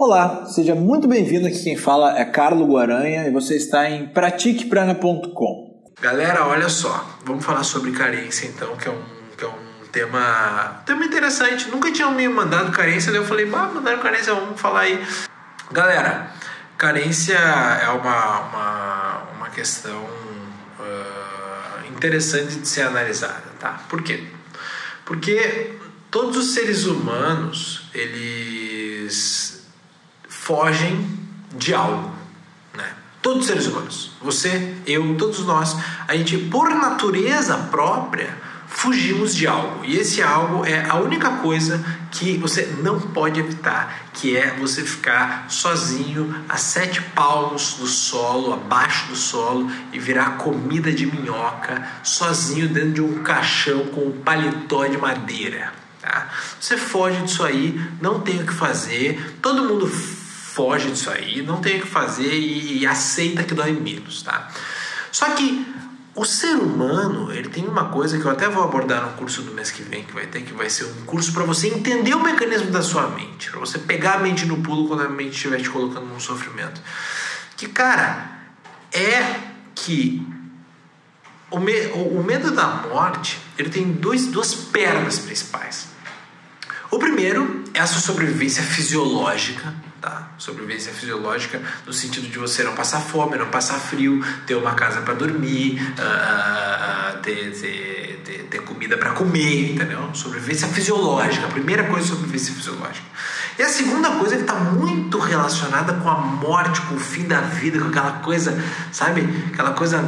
Olá, seja muito bem-vindo aqui. Quem fala é Carlo Guaranha e você está em pratiqueprana.com. Galera, olha só, vamos falar sobre carência então, que é um, que é um tema, tema interessante. Nunca tinham me mandado carência, daí eu falei, bah, mandaram carência, vamos falar aí. Galera, carência é uma, uma, uma questão uh, interessante de ser analisada, tá? Por quê? Porque todos os seres humanos, eles fogem de algo. Né? Todos os seres humanos, você, eu, todos nós, a gente, por natureza própria, fugimos de algo. E esse algo é a única coisa que você não pode evitar, que é você ficar sozinho a sete palmos do solo, abaixo do solo, e virar comida de minhoca, sozinho dentro de um caixão com um paletó de madeira. Tá? Você foge disso aí, não tem o que fazer, todo mundo foge disso aí, não tem o que fazer e, e aceita que dói menos, tá? Só que o ser humano, ele tem uma coisa que eu até vou abordar no curso do mês que vem, que vai ter, que vai ser um curso para você entender o mecanismo da sua mente, para você pegar a mente no pulo quando a mente estiver te colocando num sofrimento. Que, cara, é que o, me, o, o medo da morte, ele tem dois, duas pernas principais. O primeiro é a sua sobrevivência fisiológica, tá? Sobrevivência fisiológica no sentido de você não passar fome, não passar frio, ter uma casa para dormir, uh, ter, ter, ter, ter, comida para comer, entendeu? Sobrevivência fisiológica, a primeira coisa é sobrevivência fisiológica. E a segunda coisa que está muito relacionada com a morte, com o fim da vida, com aquela coisa, sabe? Aquela coisa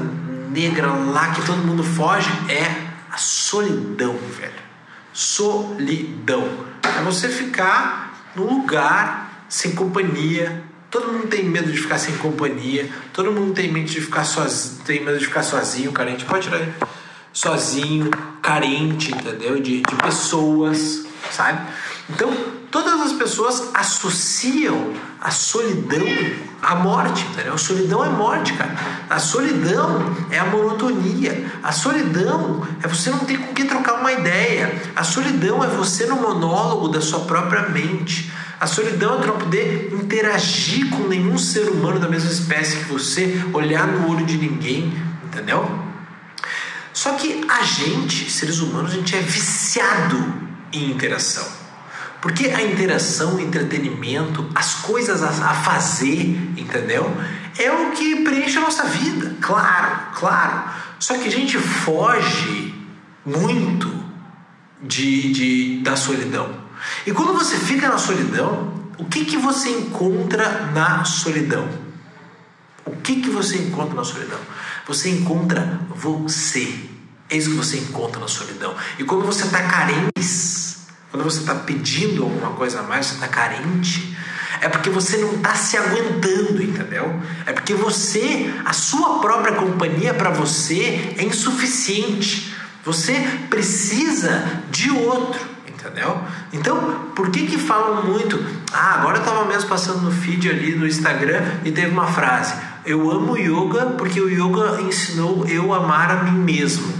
negra lá que todo mundo foge, é a solidão, velho. Solidão. É você ficar num lugar sem companhia. Todo mundo tem medo de ficar sem companhia. Todo mundo tem medo de ficar sozinho, tem medo de ficar sozinho, carente. Pode tirar. Sozinho, carente, entendeu? De, de pessoas, sabe? Então, todas as pessoas associam a solidão à morte, entendeu? A solidão é morte, cara. A solidão é a monotonia. A solidão é você não ter com quem trocar uma ideia. A solidão é você no monólogo da sua própria mente. A solidão é não poder interagir com nenhum ser humano da mesma espécie que você, olhar no olho de ninguém, entendeu? Só que a gente, seres humanos, a gente é viciado em interação. Porque a interação, o entretenimento, as coisas a fazer, entendeu? É o que preenche a nossa vida, claro, claro. Só que a gente foge muito de, de da solidão. E quando você fica na solidão, o que, que você encontra na solidão? O que, que você encontra na solidão? Você encontra você. É isso que você encontra na solidão. E quando você está carente, quando você está pedindo alguma coisa a mais, você está carente, é porque você não está se aguentando, entendeu? É porque você, a sua própria companhia para você é insuficiente. Você precisa de outro entendeu? Então, por que que falam muito? Ah, agora eu estava mesmo passando no feed ali no Instagram e teve uma frase: Eu amo yoga porque o yoga ensinou eu amar a mim mesmo.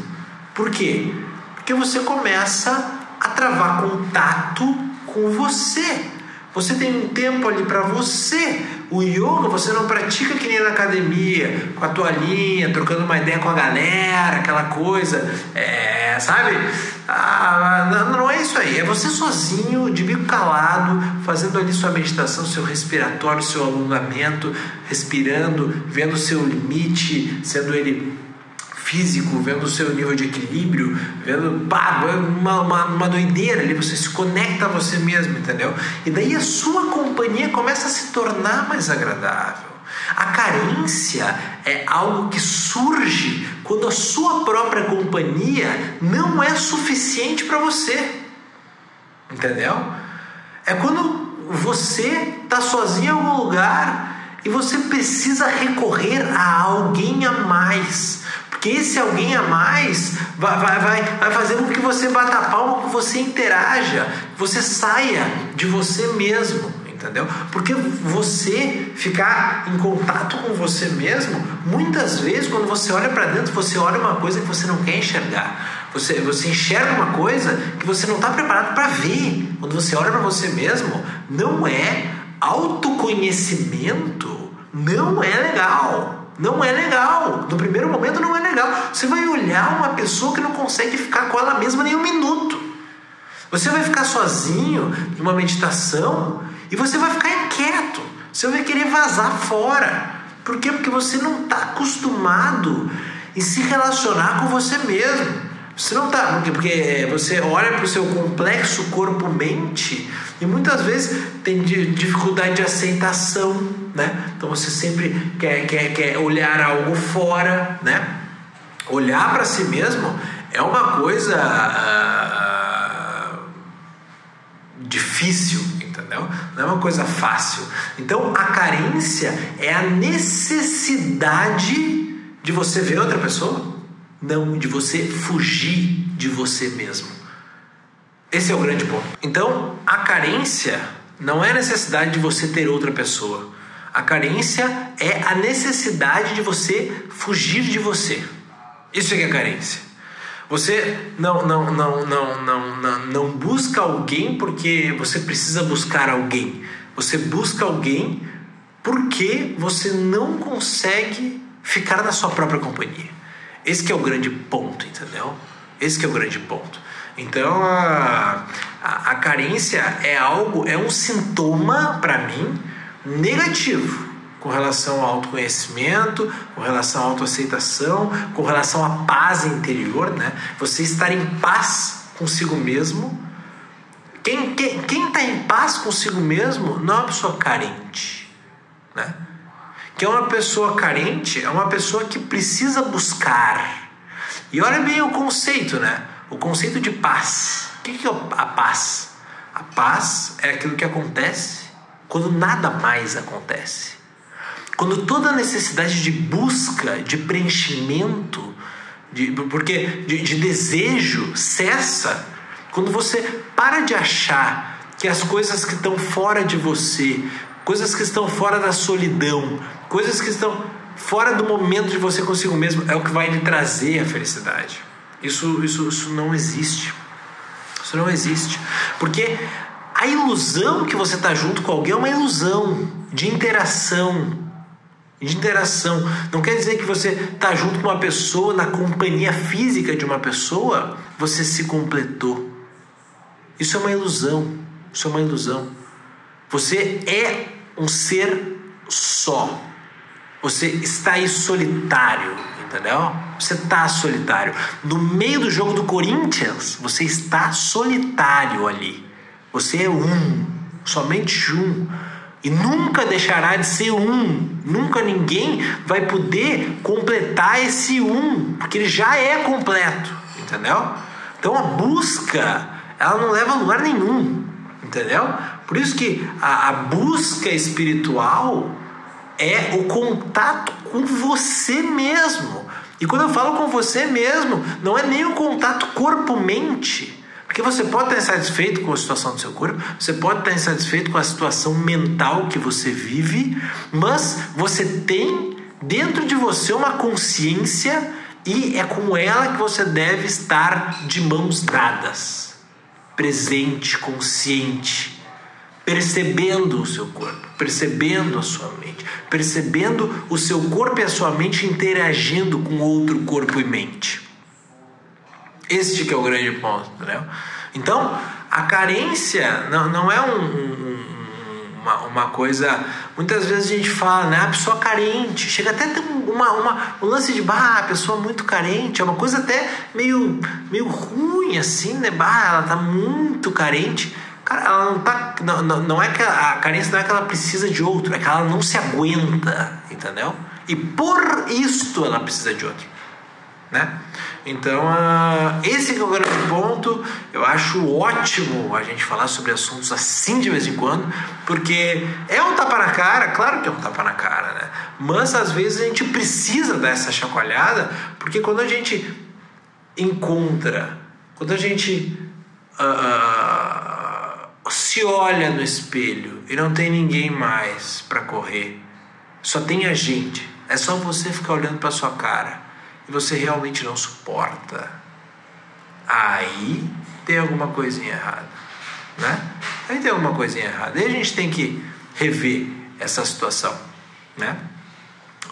Por quê? Porque você começa a travar contato com você. Você tem um tempo ali para você. O yoga você não pratica que nem na academia, com a toalhinha, trocando uma ideia com a galera, aquela coisa, é, sabe? Ah, não, não é isso aí. É você sozinho, de bico calado, fazendo ali sua meditação, seu respiratório, seu alongamento, respirando, vendo seu limite, sendo ele físico, vendo o seu nível de equilíbrio, vendo pá, uma, uma, uma doideira ali, você se conecta a você mesmo, entendeu? E daí a sua companhia começa a se tornar mais agradável. A carência é algo que surge quando a sua própria companhia não é suficiente para você. Entendeu? É quando você está sozinho em algum lugar e você precisa recorrer a alguém a mais porque esse alguém a mais vai, vai, vai, vai fazer com que você bata palma, que você interaja, que você saia de você mesmo, entendeu? Porque você ficar em contato com você mesmo, muitas vezes quando você olha para dentro, você olha uma coisa que você não quer enxergar. Você, você enxerga uma coisa que você não está preparado para ver. Quando você olha para você mesmo, não é autoconhecimento não é legal. Não é legal. No primeiro momento não é legal. Você vai olhar uma pessoa que não consegue ficar com ela mesma nem um minuto. Você vai ficar sozinho em uma meditação e você vai ficar inquieto. Você vai querer vazar fora. Por quê? Porque você não está acostumado em se relacionar com você mesmo. Você não está, porque você olha para o seu complexo corpo-mente e muitas vezes tem dificuldade de aceitação, né? Então você sempre quer, quer, quer olhar algo fora, né? Olhar para si mesmo é uma coisa uh, difícil, entendeu? Não é uma coisa fácil. Então a carência é a necessidade de você ver outra pessoa, não de você fugir de você mesmo. Esse é o grande ponto. Então, a carência não é necessidade de você ter outra pessoa. A carência é a necessidade de você fugir de você. Isso é que é carência. Você não, não, não, não, não, não, não busca alguém porque você precisa buscar alguém. Você busca alguém porque você não consegue ficar na sua própria companhia. Esse é o grande ponto, entendeu? Esse é o grande ponto. Então a, a, a carência é algo, é um sintoma para mim negativo com relação ao autoconhecimento, com relação à autoaceitação, com relação à paz interior, né? Você estar em paz consigo mesmo. Quem está quem, quem em paz consigo mesmo não é uma pessoa carente, né? Que é uma pessoa carente, é uma pessoa que precisa buscar. E olha bem o conceito, né? O conceito de paz. O que é a paz? A paz é aquilo que acontece quando nada mais acontece. Quando toda a necessidade de busca, de preenchimento, de, porque de, de desejo cessa, quando você para de achar que as coisas que estão fora de você, coisas que estão fora da solidão, coisas que estão fora do momento de você consigo mesmo, é o que vai lhe trazer a felicidade. Isso, isso, isso não existe. Isso não existe. Porque a ilusão que você está junto com alguém é uma ilusão de interação. De interação. Não quer dizer que você está junto com uma pessoa, na companhia física de uma pessoa, você se completou. Isso é uma ilusão. Isso é uma ilusão. Você é um ser só. Você está aí solitário, entendeu? Você está solitário. No meio do jogo do Corinthians, você está solitário ali. Você é um, somente um. E nunca deixará de ser um. Nunca ninguém vai poder completar esse um, porque ele já é completo, entendeu? Então a busca, ela não leva a lugar nenhum, entendeu? Por isso que a, a busca espiritual é o contato com você mesmo. E quando eu falo com você mesmo, não é nem o contato corpo-mente. Porque você pode estar insatisfeito com a situação do seu corpo, você pode estar insatisfeito com a situação mental que você vive, mas você tem dentro de você uma consciência e é com ela que você deve estar de mãos dadas, presente, consciente percebendo o seu corpo, percebendo a sua mente, percebendo o seu corpo e a sua mente interagindo com outro corpo e mente. Este que é o grande ponto, entendeu? Então, a carência não, não é um, um, uma, uma coisa. Muitas vezes a gente fala, né? A pessoa carente, chega até a ter uma, uma, um lance de, bah, a pessoa muito carente, é uma coisa até meio, meio ruim, assim, né? Bah, ela tá muito carente. Cara, ela não tá. Não, não, não é que a, a carência não é que ela precisa de outro, é que ela não se aguenta, entendeu? E por isto ela precisa de outro. Né? Então, uh, esse é o grande ponto. Eu acho ótimo a gente falar sobre assuntos assim de vez em quando, porque é um tapa na cara, claro que é um tapa na cara, né? Mas às vezes a gente precisa dessa chacoalhada, porque quando a gente encontra, quando a gente. Uh, se olha no espelho e não tem ninguém mais para correr, só tem a gente, é só você ficar olhando para sua cara e você realmente não suporta, aí tem alguma coisinha errada, né? Aí tem alguma coisinha errada. Aí a gente tem que rever essa situação, né?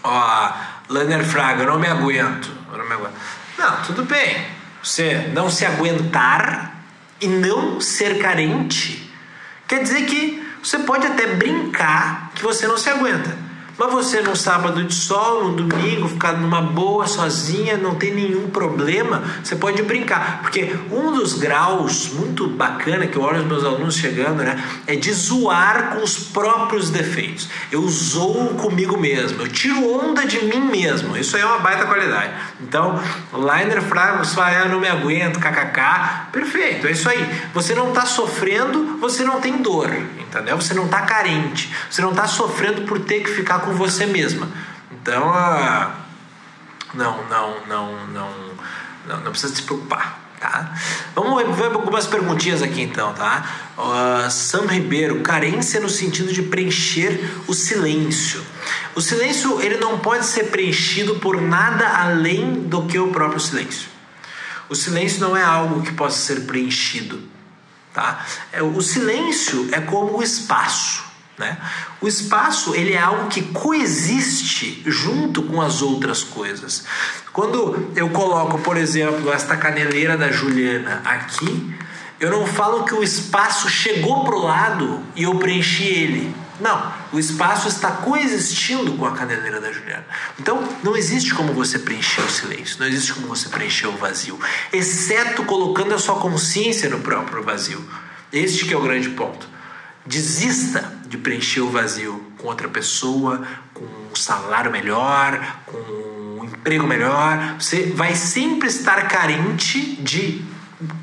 Ó, Lanner Fraga, eu não me aguento, eu não me aguento. Não, tudo bem. Você não se aguentar e não ser carente quer dizer que você pode até brincar que você não se aguenta. Mas você num sábado de sol, num domingo, ficar numa boa sozinha, não tem nenhum problema, você pode brincar. Porque um dos graus muito bacana que eu olho os meus alunos chegando, né, é de zoar com os próprios defeitos. Eu zoo comigo mesmo, eu tiro onda de mim mesmo. Isso aí é uma baita qualidade. Então, Liner fala, ah, eu não me aguento, kkk. Perfeito, é isso aí. Você não está sofrendo, você não tem dor, entendeu? Você não está carente, você não está sofrendo por ter que ficar com com você mesma. Então, ah, não, não, não, não, não, não precisa se preocupar. Tá? Vamos ver algumas perguntinhas aqui então, tá? Uh, Sam Ribeiro, carência no sentido de preencher o silêncio. O silêncio ele não pode ser preenchido por nada além do que o próprio silêncio. O silêncio não é algo que possa ser preenchido, tá? É, o silêncio é como o espaço. Né? O espaço ele é algo que coexiste junto com as outras coisas. Quando eu coloco, por exemplo, esta caneleira da Juliana aqui, eu não falo que o espaço chegou para o lado e eu preenchi ele. Não, o espaço está coexistindo com a caneleira da Juliana. Então, não existe como você preencher o silêncio, não existe como você preencher o vazio, exceto colocando a sua consciência no próprio vazio. Este que é o grande ponto. Desista de preencher o vazio com outra pessoa, com um salário melhor, com um emprego melhor. Você vai sempre estar carente de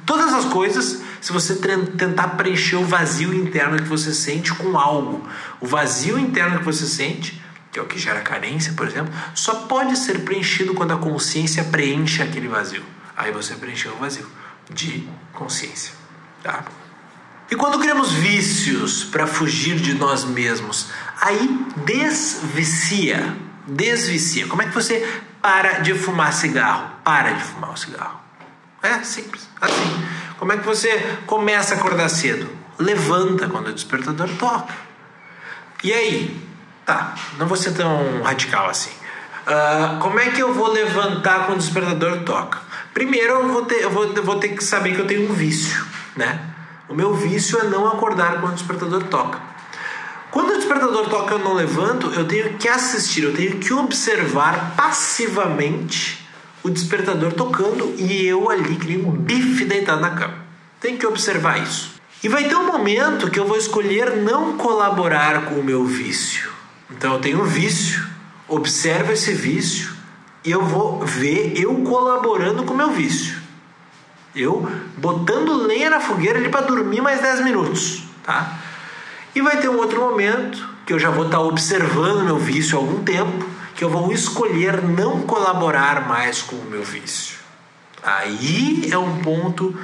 todas as coisas se você tentar preencher o vazio interno que você sente com algo. O vazio interno que você sente, que é o que gera carência, por exemplo, só pode ser preenchido quando a consciência preenche aquele vazio. Aí você preencheu o vazio de consciência, tá? E quando criamos vícios para fugir de nós mesmos, aí desvicia, desvicia. Como é que você para de fumar cigarro? Para de fumar o cigarro. É simples, assim. Como é que você começa a acordar cedo? Levanta quando o despertador toca. E aí? Tá, não vou ser tão radical assim. Uh, como é que eu vou levantar quando o despertador toca? Primeiro eu vou ter, eu vou, eu vou ter que saber que eu tenho um vício, né? O meu vício é não acordar quando o despertador toca. Quando o despertador toca eu não levanto, eu tenho que assistir, eu tenho que observar passivamente o despertador tocando e eu ali que um bife deitado na cama. Tenho que observar isso. E vai ter um momento que eu vou escolher não colaborar com o meu vício. Então eu tenho um vício, observo esse vício e eu vou ver eu colaborando com o meu vício. Eu botando lenha na fogueira ali para dormir mais 10 minutos, tá? E vai ter um outro momento que eu já vou estar tá observando meu vício há algum tempo, que eu vou escolher não colaborar mais com o meu vício. Aí é um ponto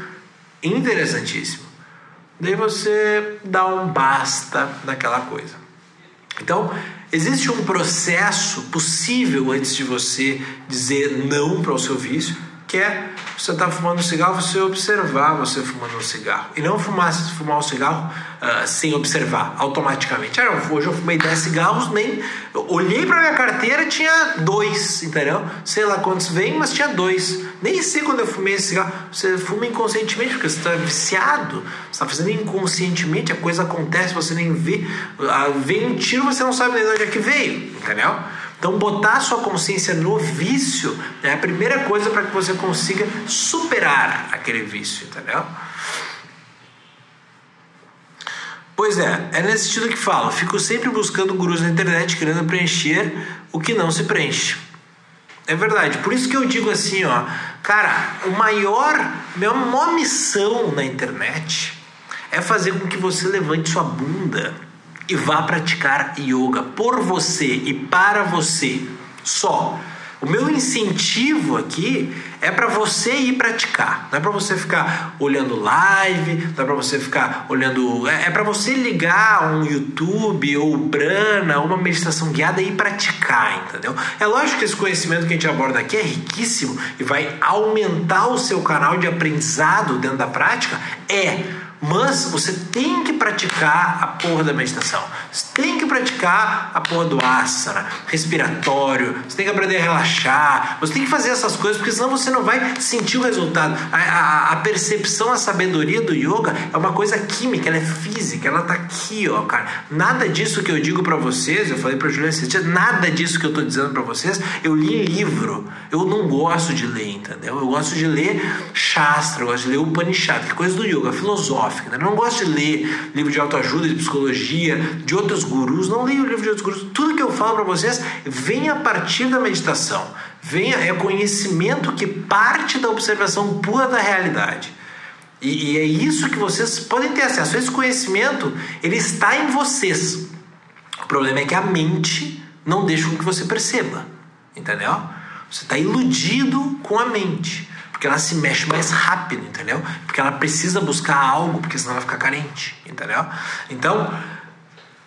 interessantíssimo. Daí você dá um basta naquela coisa. Então, existe um processo possível antes de você dizer não para o seu vício que é você tá fumando um cigarro, você observar você fumando um cigarro. E não fumar, fumar um cigarro uh, sem observar, automaticamente. Ah, hoje eu fumei 10 cigarros, nem. Olhei para minha carteira tinha dois, entendeu? Sei lá quantos vem, mas tinha dois. Nem sei quando eu fumei esse cigarro. Você fuma inconscientemente, porque você está viciado, você está fazendo inconscientemente, a coisa acontece, você nem vê. Uh, vem um tiro, você não sabe nem de onde é que veio, entendeu? Então, botar sua consciência no vício é a primeira coisa para que você consiga superar aquele vício, entendeu? Pois é, é nesse sentido que falo. Fico sempre buscando gurus na internet querendo preencher o que não se preenche. É verdade. Por isso que eu digo assim, ó, cara, o maior, minha maior missão na internet é fazer com que você levante sua bunda e vá praticar yoga por você e para você só. O meu incentivo aqui é para você ir praticar, não é para você ficar olhando live, não é para você ficar olhando, é, é para você ligar um YouTube ou Brana, uma meditação guiada e praticar, entendeu? É lógico que esse conhecimento que a gente aborda aqui é riquíssimo e vai aumentar o seu canal de aprendizado dentro da prática, é Mas você tem que praticar a porra da meditação. Você tem que praticar a porra do asana, respiratório. Você tem que aprender a relaxar. Você tem que fazer essas coisas, porque senão você não vai sentir o resultado. A, a, a percepção, a sabedoria do yoga é uma coisa química, ela é física, ela tá aqui, ó, cara. Nada disso que eu digo para vocês, eu falei pra Juliana nada disso que eu tô dizendo para vocês, eu li livro. Eu não gosto de ler, entendeu? Eu gosto de ler Shastra, eu gosto de ler Upanishad, que é coisa do yoga, filosófica. Né? Eu não gosto de ler livro de autoajuda, de psicologia, de outros gurus. Não leio livro de outros gurus. Tudo que eu falo para vocês vem a partir da meditação. Vem, é conhecimento que parte da observação pura da realidade. E, e, é isso que vocês podem ter acesso. Esse conhecimento, ele está em vocês. O problema é que a mente não deixa com que você perceba. Entendeu? Você está iludido com a mente. Porque ela se mexe mais rápido, entendeu? Porque ela precisa buscar algo, porque senão ela fica carente, entendeu? Então,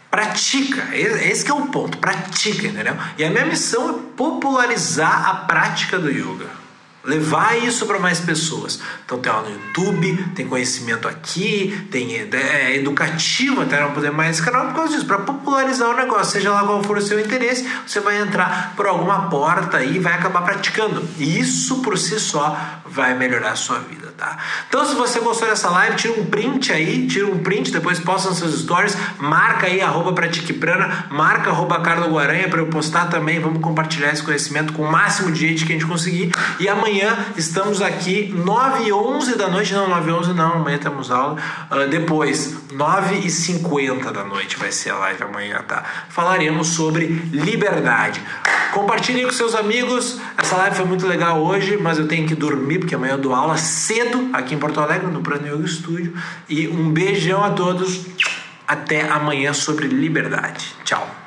pratica. Esse é o ponto. Pratica, entendeu? E a minha missão é popularizar a prática do yoga levar isso para mais pessoas. Então tem aula no YouTube, tem conhecimento aqui, tem é, é educativo até não poder mais esse canal por causa disso, para popularizar o negócio, seja lá qual for o seu interesse, você vai entrar por alguma porta e vai acabar praticando. E isso por si só vai melhorar a sua vida tá? Então, se você gostou dessa live, tira um print aí, tira um print, depois posta nos seus stories, marca aí, arroba Pratiqueprana, marca arroba Carlos Guaranha para eu postar também, vamos compartilhar esse conhecimento com o máximo de gente que a gente conseguir. E amanhã estamos aqui, 9 e 11 da noite, não, 9 e 11 não, amanhã temos aula, uh, depois, 9 e 50 da noite vai ser a live amanhã, tá? Falaremos sobre liberdade. Compartilhe com seus amigos, essa live foi muito legal hoje, mas eu tenho que dormir, porque amanhã eu dou aula cedo aqui em Porto Alegre, no Prana Yoga Studio. E um beijão a todos. Até amanhã sobre liberdade. Tchau.